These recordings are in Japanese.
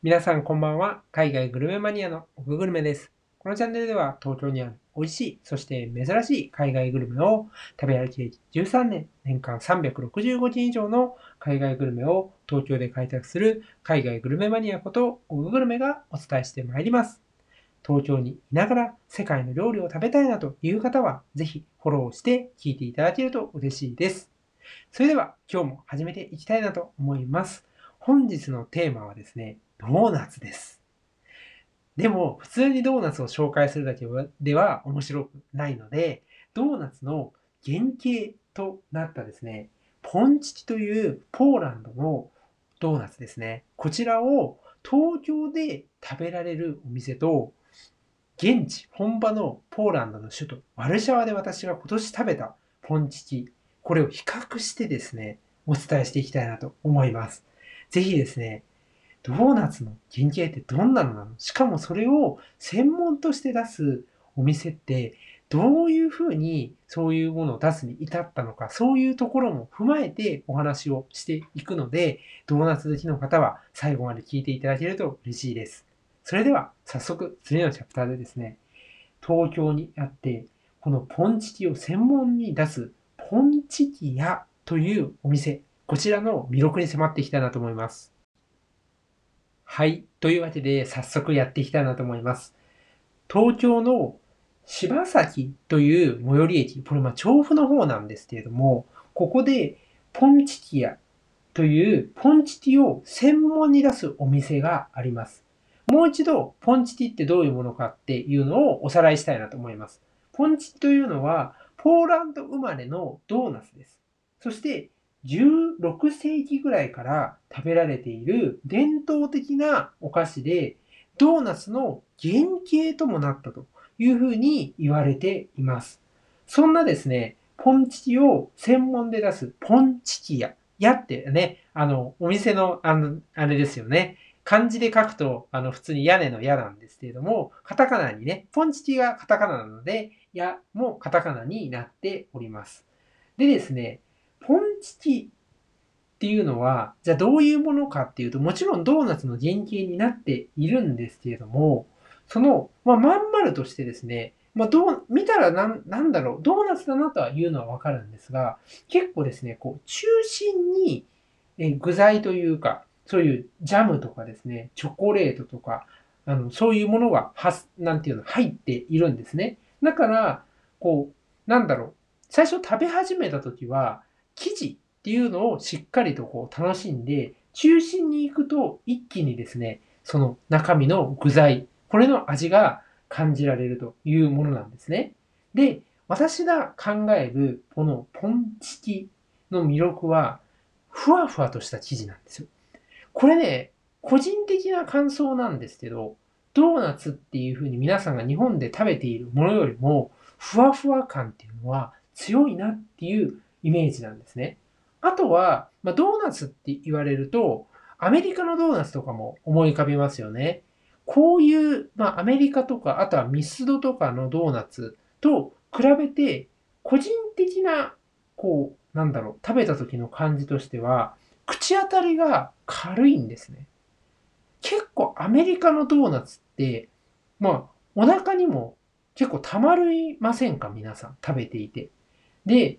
皆さんこんばんは。海外グルメマニアの奥ググルメです。このチャンネルでは東京にある美味しい、そして珍しい海外グルメを食べ歩き歴13年、年間365日以上の海外グルメを東京で開拓する海外グルメマニアこと奥グルメがお伝えしてまいります。東京にいながら世界の料理を食べたいなという方は、ぜひフォローして聞いていただけると嬉しいです。それでは今日も始めていきたいなと思います。本日のテーマはですね、ドーナツです。でも、普通にドーナツを紹介するだけでは面白くないので、ドーナツの原型となったですね、ポンチキというポーランドのドーナツですね。こちらを東京で食べられるお店と、現地、本場のポーランドの首都ワルシャワで私が今年食べたポンチキ、これを比較してですね、お伝えしていきたいなと思います。ぜひですね、ドーナツの原型ってどんなのなの？しかもそれを専門として出すお店ってどういうふうにそういうものを出すに至ったのか、そういうところも踏まえてお話をしていくので、ドーナツ好きの方は最後まで聞いていただけると嬉しいです。それでは早速次のチャプターでですね、東京にあって、このポンチキを専門に出すポンチキ屋というお店、こちらの魅力に迫っていきたいなと思います。はい。というわけで、早速やっていきたいなと思います。東京の柴崎という最寄り駅、これまあ調布の方なんですけれども、ここでポンチキ屋というポンチキを専門に出すお店があります。もう一度、ポンチキってどういうものかっていうのをおさらいしたいなと思います。ポンチキというのは、ポーランド生まれのドーナツです。そして、16世紀ぐらいから食べられている伝統的なお菓子で、ドーナツの原型ともなったというふうに言われています。そんなですね、ポンチキを専門で出すポンチキ屋。屋ってね、あの、お店の、あの、あれですよね。漢字で書くと、あの、普通に屋根の屋なんですけれども、カタカナにね、ポンチキがカタカナなので、屋もカタカナになっております。でですね、ポンチキっていうのは、じゃあどういうものかっていうと、もちろんドーナツの原型になっているんですけれども、その、まあ、まん丸としてですね、まあ、どう、見たらなん、なんだろう、ドーナツだなとは言うのはわかるんですが、結構ですね、こう、中心に、え具材というか、そういうジャムとかですね、チョコレートとか、あの、そういうものが、はす、なんていうの、入っているんですね。だから、こう、なんだろう、最初食べ始めた時は、生地っていうのをしっかりとこう楽しんで、中心に行くと一気にですね、その中身の具材、これの味が感じられるというものなんですね。で、私が考えるこのポンチキの魅力は、ふわふわとした生地なんですよ。これね、個人的な感想なんですけど、ドーナツっていう風に皆さんが日本で食べているものよりも、ふわふわ感っていうのは強いなっていうイメージなんですね。あとは、まあ、ドーナツって言われると、アメリカのドーナツとかも思い浮かびますよね。こういう、まあ、アメリカとか、あとはミスドとかのドーナツと比べて、個人的な、こう、なんだろう、食べた時の感じとしては、口当たりが軽いんですね。結構アメリカのドーナツって、まあ、お腹にも結構たまりませんか？皆さん、食べていて。で、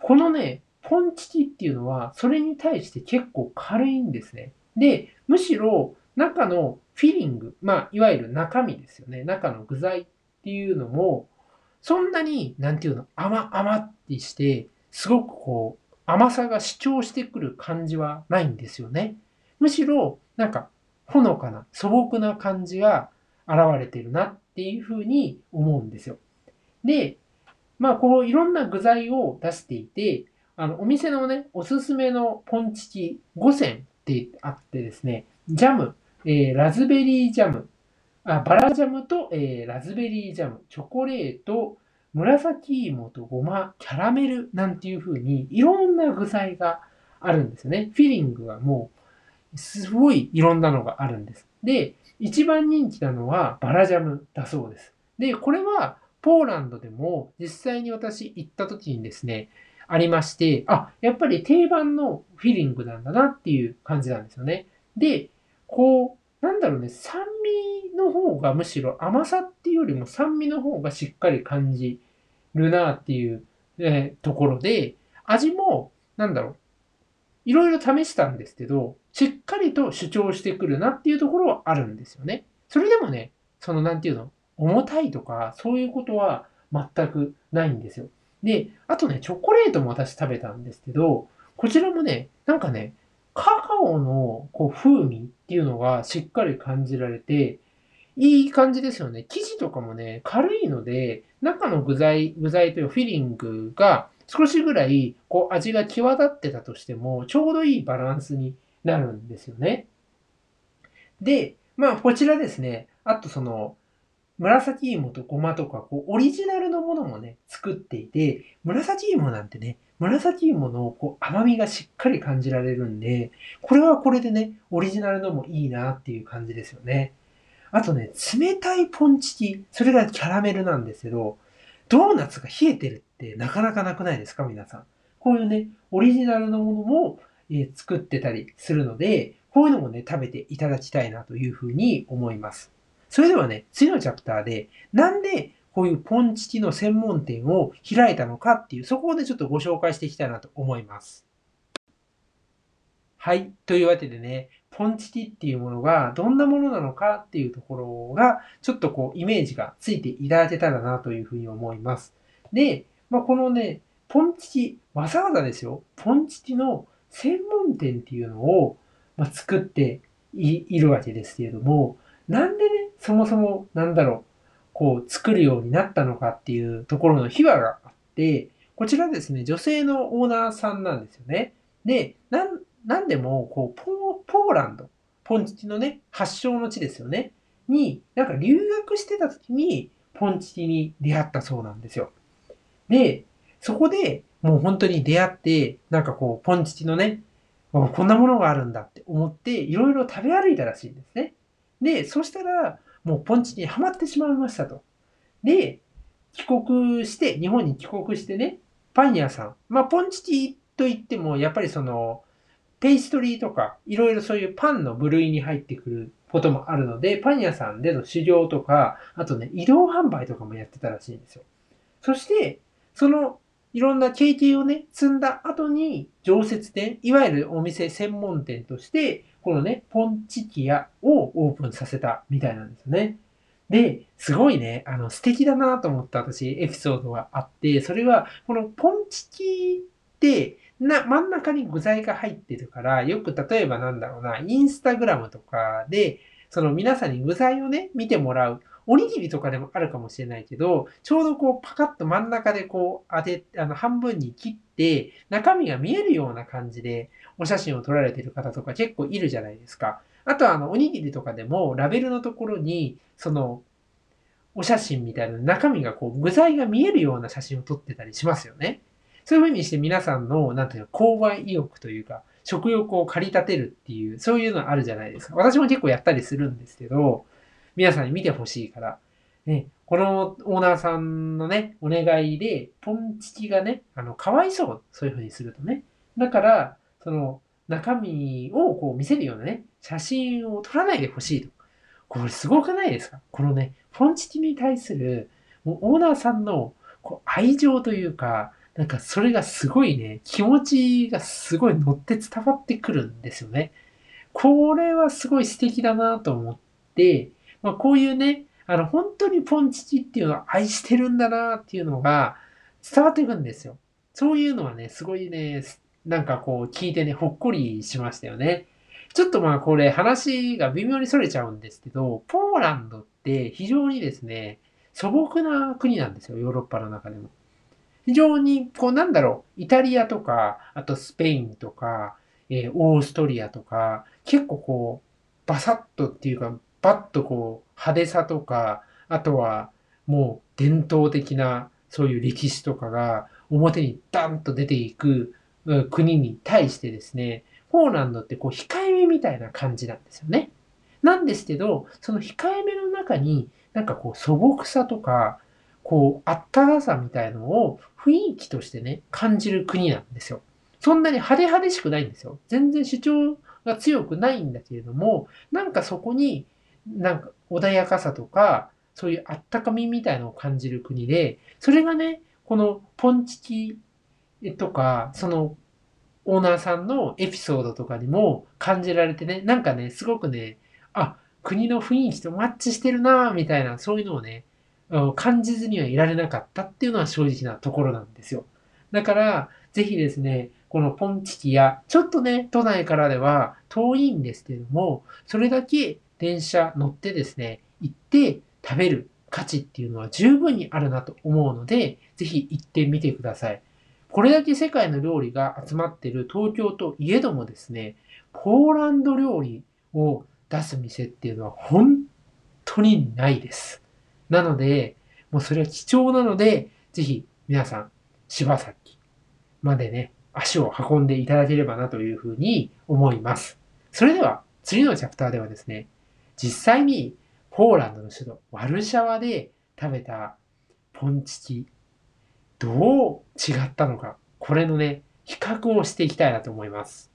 このね、ポンチキっていうのは、それに対して結構軽いんですね。で、むしろ中のフィリング、まあ、いわゆる中身ですよね。中の具材っていうのも、そんなに、なんていうの、甘々ってして、すごくこう、甘さが主張してくる感じはないんですよね。むしろ、なんか、ほのかな、素朴な感じが現れてるなっていうふうに思うんですよ。で、まあ、こういろんな具材を出していて、あの、お店のね、おすすめのポンチキ5選ってあってですね、ジャム、えーラズベリージャム、あバラジャムと、えーラズベリージャム、チョコレート、紫芋とごま、キャラメルなんていう風にいろんな具材があるんですよね。フィリングはもうすごいいろんなのがあるんです。で、一番人気なのはバラジャムだそうです。で、これはポーランドでも実際に私行った時にですね、ありまして、あ、やっぱり定番のフィリングなんだなっていう感じなんですよね。で、こう、なんだろうね、酸味の方がむしろ甘さっていうよりも酸味の方がしっかり感じるなっていう、えー、ところで、味も、なんだろう、いろいろ試したんですけど、しっかりと主張してくるなっていうところはあるんですよね。それでもね、そのなんていうの、重たいとか、そういうことは全くないんですよ。で、あとね、チョコレートも私食べたんですけど、こちらもね、なんかね、カカオのこう風味っていうのがしっかり感じられて、いい感じですよね。生地とかもね、軽いので、中の具材、具材というフィリングが少しぐらいこう味が際立ってたとしても、ちょうどいいバランスになるんですよね。で、まあこちらですね、あとその、紫芋とごまとか、こう、オリジナルのものもね、作っていて、紫芋なんてね、紫芋のこう甘みがしっかり感じられるんで、これはこれでね、オリジナルのもいいなっていう感じですよね。あとね、冷たいポンチキ、それがキャラメルなんですけど、ドーナツが冷えてるってなかなかなくないですか皆さん。こういうね、オリジナルのものも、え作ってたりするので、こういうのもね、食べていただきたいなというふうに思います。それではね、次のチャプターで、なんでこういうポンチキの専門店を開いたのかっていう、そこをね、ちょっとご紹介していきたいなと思います。はい。というわけでね、ポンチキっていうものがどんなものなのかっていうところが、ちょっとこう、イメージがついていただけたらなというふうに思います。で、まあ、このね、ポンチキ、わざわざですよ、ポンチキの専門店っていうのを、ま、作っているわけですけれども、なんでね、そもそも、なんだろう、こう作るようになったのかっていうところの秘話があって、こちらですね、女性のオーナーさんなんですよね。で、なん、なんでも、こう、ポーランド、ポンチキのね、発祥の地ですよね。に、なんか留学してた時に、ポンチキに出会ったそうなんですよ。で、そこでもう本当に出会って、なんかこう、ポンチキのね、こんなものがあるんだって思って、いろいろ食べ歩いたらしいんですね。で、そしたら、もうポンチにはまってしまいましたと。で、帰国して、日本に帰国してね、パン屋さん。まあ、ポンチティといっても、やっぱりその、ペイストリーとか、いろいろそういうパンの部類に入ってくることもあるので、パン屋さんでの修行とか、あとね、移動販売とかもやってたらしいんですよ。そして、その、いろんな経験をね、積んだ後に、常設店、いわゆるお店専門店として、このね、ポンチキ屋をオープンさせたみたいなんですよね。で、すごいね、あの、素敵だなと思った私、エピソードがあって、それは、このポンチキって、な、真ん中に具材が入ってるから、よく例えばなんだろうな、インスタグラムとかで、その皆さんに具材をね、見てもらう。おにぎりとかでもあるかもしれないけど、ちょうどこうパカッと真ん中でこう当て、あの半分に切って、中身が見えるような感じでお写真を撮られてる方とか結構いるじゃないですか。あとはあのおにぎりとかでもラベルのところに、そのお写真みたいな中身がこう具材が見えるような写真を撮ってたりしますよね。そういう風にして皆さんの、なんていうの、購買意欲というか、食欲を駆り立てるっていう、そういうのあるじゃないですか。私も結構やったりするんですけど、皆さんに見てほしいから。ね、このオーナーさんのね、お願いで、ポンチキがね、あの、かわいそう。そういう風にするとね。だから、その、中身をこう見せるようなね、写真を撮らないでほしいと。これすごくないですか？このね、ポンチキに対する、もうオーナーさんのこう愛情というか、なんかそれがすごいね、気持ちがすごい乗って伝わってくるんですよね。これはすごい素敵だなと思って、まあ、こういうね、あの、本当にポンチチっていうのを愛してるんだなっていうのが伝わってくんですよ。そういうのはね、すごいね、なんかこう聞いてね、ほっこりしましたよね。ちょっとまあこれ話が微妙に逸れちゃうんですけど、ポーランドって非常にですね、素朴な国なんですよ、ヨーロッパの中でも。非常に、こうなんだろう、イタリアとか、あとスペインとか、えー、オーストリアとか、結構こう、バサッとっていうか、パッとこう派手さとか、あとはもう伝統的なそういう歴史とかが表にダンと出ていく国に対してですね、ポーランドってこう控えめみたいな感じなんですよね。なんですけど、その控えめの中になんかこう素朴さとか、こうあったかさみたいのを雰囲気としてね、感じる国なんですよ。そんなに派手派手しくないんですよ。全然主張が強くないんだけれども、なんかそこになんか穏やかさとか、そういうあったかみみたいのを感じる国で、それがね、このポンチキとか、そのオーナーさんのエピソードとかにも感じられてね、なんかね、すごくね、あ、国の雰囲気とマッチしてるなみたいな、そういうのをね、感じずにはいられなかったっていうのは正直なところなんですよ。だから、ぜひですね、このポンチキや、ちょっとね、都内からでは遠いんですけれども、それだけ電車乗ってですね、行って食べる価値っていうのは十分にあるなと思うので、ぜひ行ってみてください。これだけ世界の料理が集まっている東京といえどもですね、ポーランド料理を出す店っていうのは本当にないです。なので、もうそれは貴重なので、ぜひ皆さん、柴崎までね、足を運んでいただければなというふうに思います。それでは、次のチャプターではですね、実際にポーランドの首都ワルシャワで食べたポンチキ、どう違ったのか、これのね、比較をしていきたいなと思います。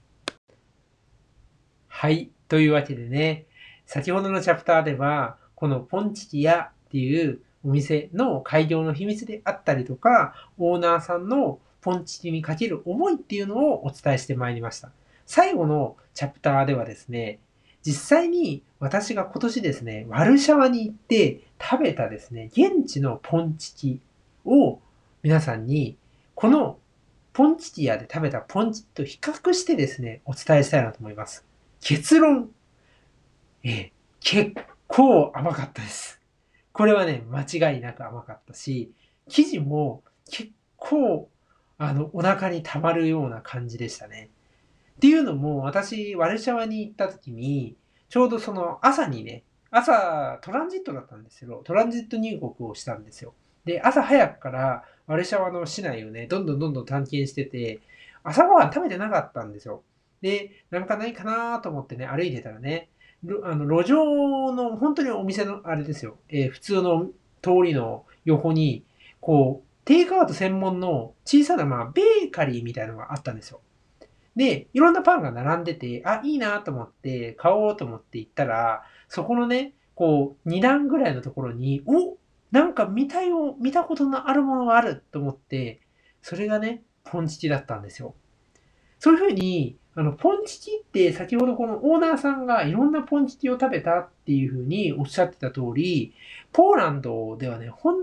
はい。というわけでね、先ほどのチャプターでは、このポンチキ屋っていうお店の開業の秘密であったりとか、オーナーさんのポンチキにかける思いっていうのをお伝えしてまいりました。最後のチャプターではですね、実際に私が今年ですね、ワルシャワに行って食べたですね、現地のポンチキを皆さんに、このポンチキ屋で食べたポンチキと比較してですね、お伝えしたいなと思います。結論、え結構甘かったです。これはね、間違いなく甘かったし、生地も結構、あの、お腹に溜まるような感じでしたね。っていうのも、私、ワルシャワに行った時に、ちょうどその朝にね、朝、トランジットだったんですよ。トランジット入国をしたんですよ。で、朝早くからワルシャワの市内をね、どんどんどんどん探検してて、朝ごはん食べてなかったんですよ。で、なんかないかなと思ってね、歩いてたらね、あの路上の本当にお店のあれですよ、えー、普通の通りの横に、こう、テイクアウト専門の小さな、まあ、ベーカリーみたいなのがあったんですよ。で、いろんなパンが並んでて、あ、いいなと思って、買おうと思って行ったら、そこのね、こう、2段ぐらいのところに、おなんか見たよ、見たことのあるものがあると思って、それがね、ポンチキだったんですよ。そういうふうに、あの、ポンチキって先ほどこのオーナーさんがいろんなポンチキを食べたっていうふうにおっしゃってた通り、ポーランドではね、本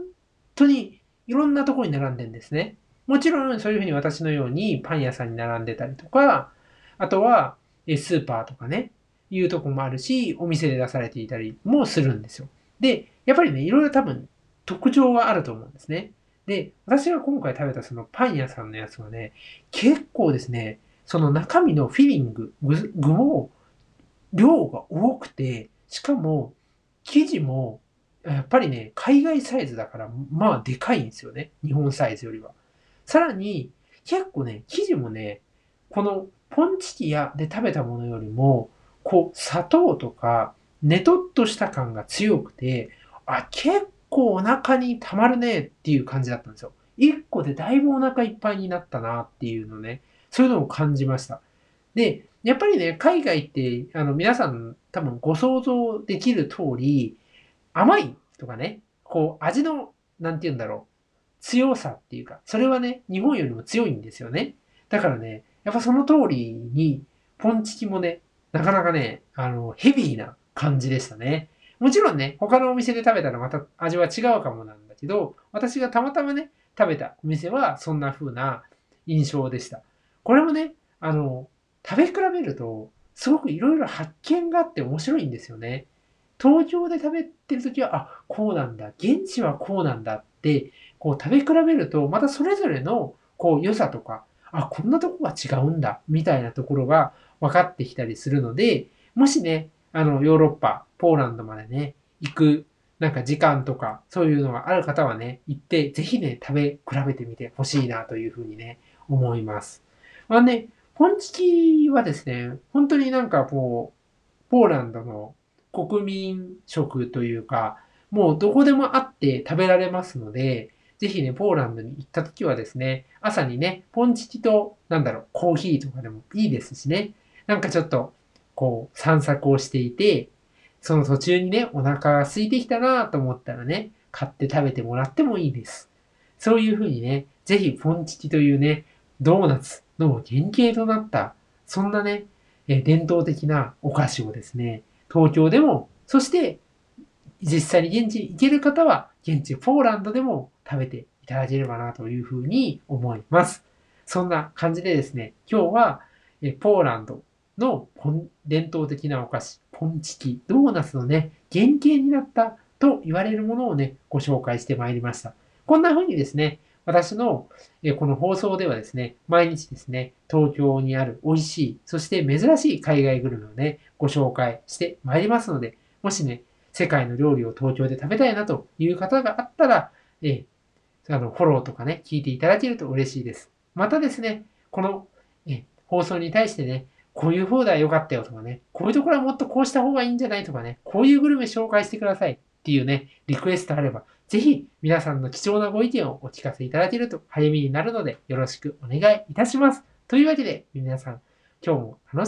当にいろんなところに並んでんですね。もちろんそういうふうに私のようにパン屋さんに並んでたりとか、あとはスーパーとかね、いうとこもあるし、お店で出されていたりもするんですよ。で、やっぱりね、いろいろ多分特徴があると思うんですね。で、私が今回食べたそのパン屋さんのやつはね、結構ですね、その中身のフィリング、具も量が多くて、しかも生地もやっぱりね、海外サイズだから、まあでかいんですよね。日本サイズよりは。さらに、結構ね、生地もね、このポンチキ屋で食べたものよりも、こう、砂糖とか、ねとっとした感が強くて、あ、結構お腹に溜まるねっていう感じだったんですよ。1個でだいぶお腹いっぱいになったなっていうのね、そういうのを感じました。で、やっぱりね、海外って、あの、皆さん多分ご想像できる通り、甘いとかね、こう、味の、なんて言うんだろう、強さっていうか、それはね、日本よりも強いんですよね。だからね、やっぱその通りに、ポンチキもね、なかなかね、あの、ヘビーな感じでしたね。もちろんね、他のお店で食べたらまた味は違うかもなんだけど、私がたまたまね、食べたお店はそんな風な印象でした。これもね、あの、食べ比べると、すごくいろいろ発見があって面白いんですよね。東京で食べてるときは、あ、こうなんだ。現地はこうなんだって、こう食べ比べると、またそれぞれのこう良さとか、あ、こんなとこが違うんだ、みたいなところが分かってきたりするので、もしね、あの、ヨーロッパ、ポーランドまでね、行く、なんか時間とか、そういうのがある方はね、行って、ぜひね、食べ比べてみてほしいなというふうにね、思います。まあね、ポンチキはですね、本当になんかこう、ポーランドの国民食というか、もうどこでもあって食べられますので、ぜひね、ポーランドに行った時はですね、朝にね、ポンチキと、なんだろう、コーヒーとかでもいいですしね、なんかちょっとこう散策をしていて、その途中にね、お腹が空いてきたなと思ったらね、買って食べてもらってもいいです。そういうふうにね、ぜひポンチキというね、ドーナツの原型となった、そんなね、え伝統的なお菓子をですね、東京でも、そして実際に現地に行ける方は、現地ポーランドでも食べていただければなというふうに思います。そんな感じでですね、今日はポーランドの伝統的なお菓子、ポンチキ、ドーナツのね、原型になったと言われるものをね、ご紹介してまいりました。こんな風にですね、私のこの放送ではですね、毎日ですね、東京にある美味しい、そして珍しい海外グルメをね、ご紹介してまいりますので、もしね、世界の料理を東京で食べたいなという方があったら、えあの、フォローとかね、聞いていただけると嬉しいです。またですね、この、え放送に対してね、こういう方では良かったよとかね、こういうところはもっとこうした方がいいんじゃないとかね、こういうグルメ紹介してくださいっていうね、リクエストあれば、ぜひ皆さんの貴重なご意見をお聞かせいただけると励みになるのでよろしくお願いいたします。というわけで、皆さん、今日も楽しい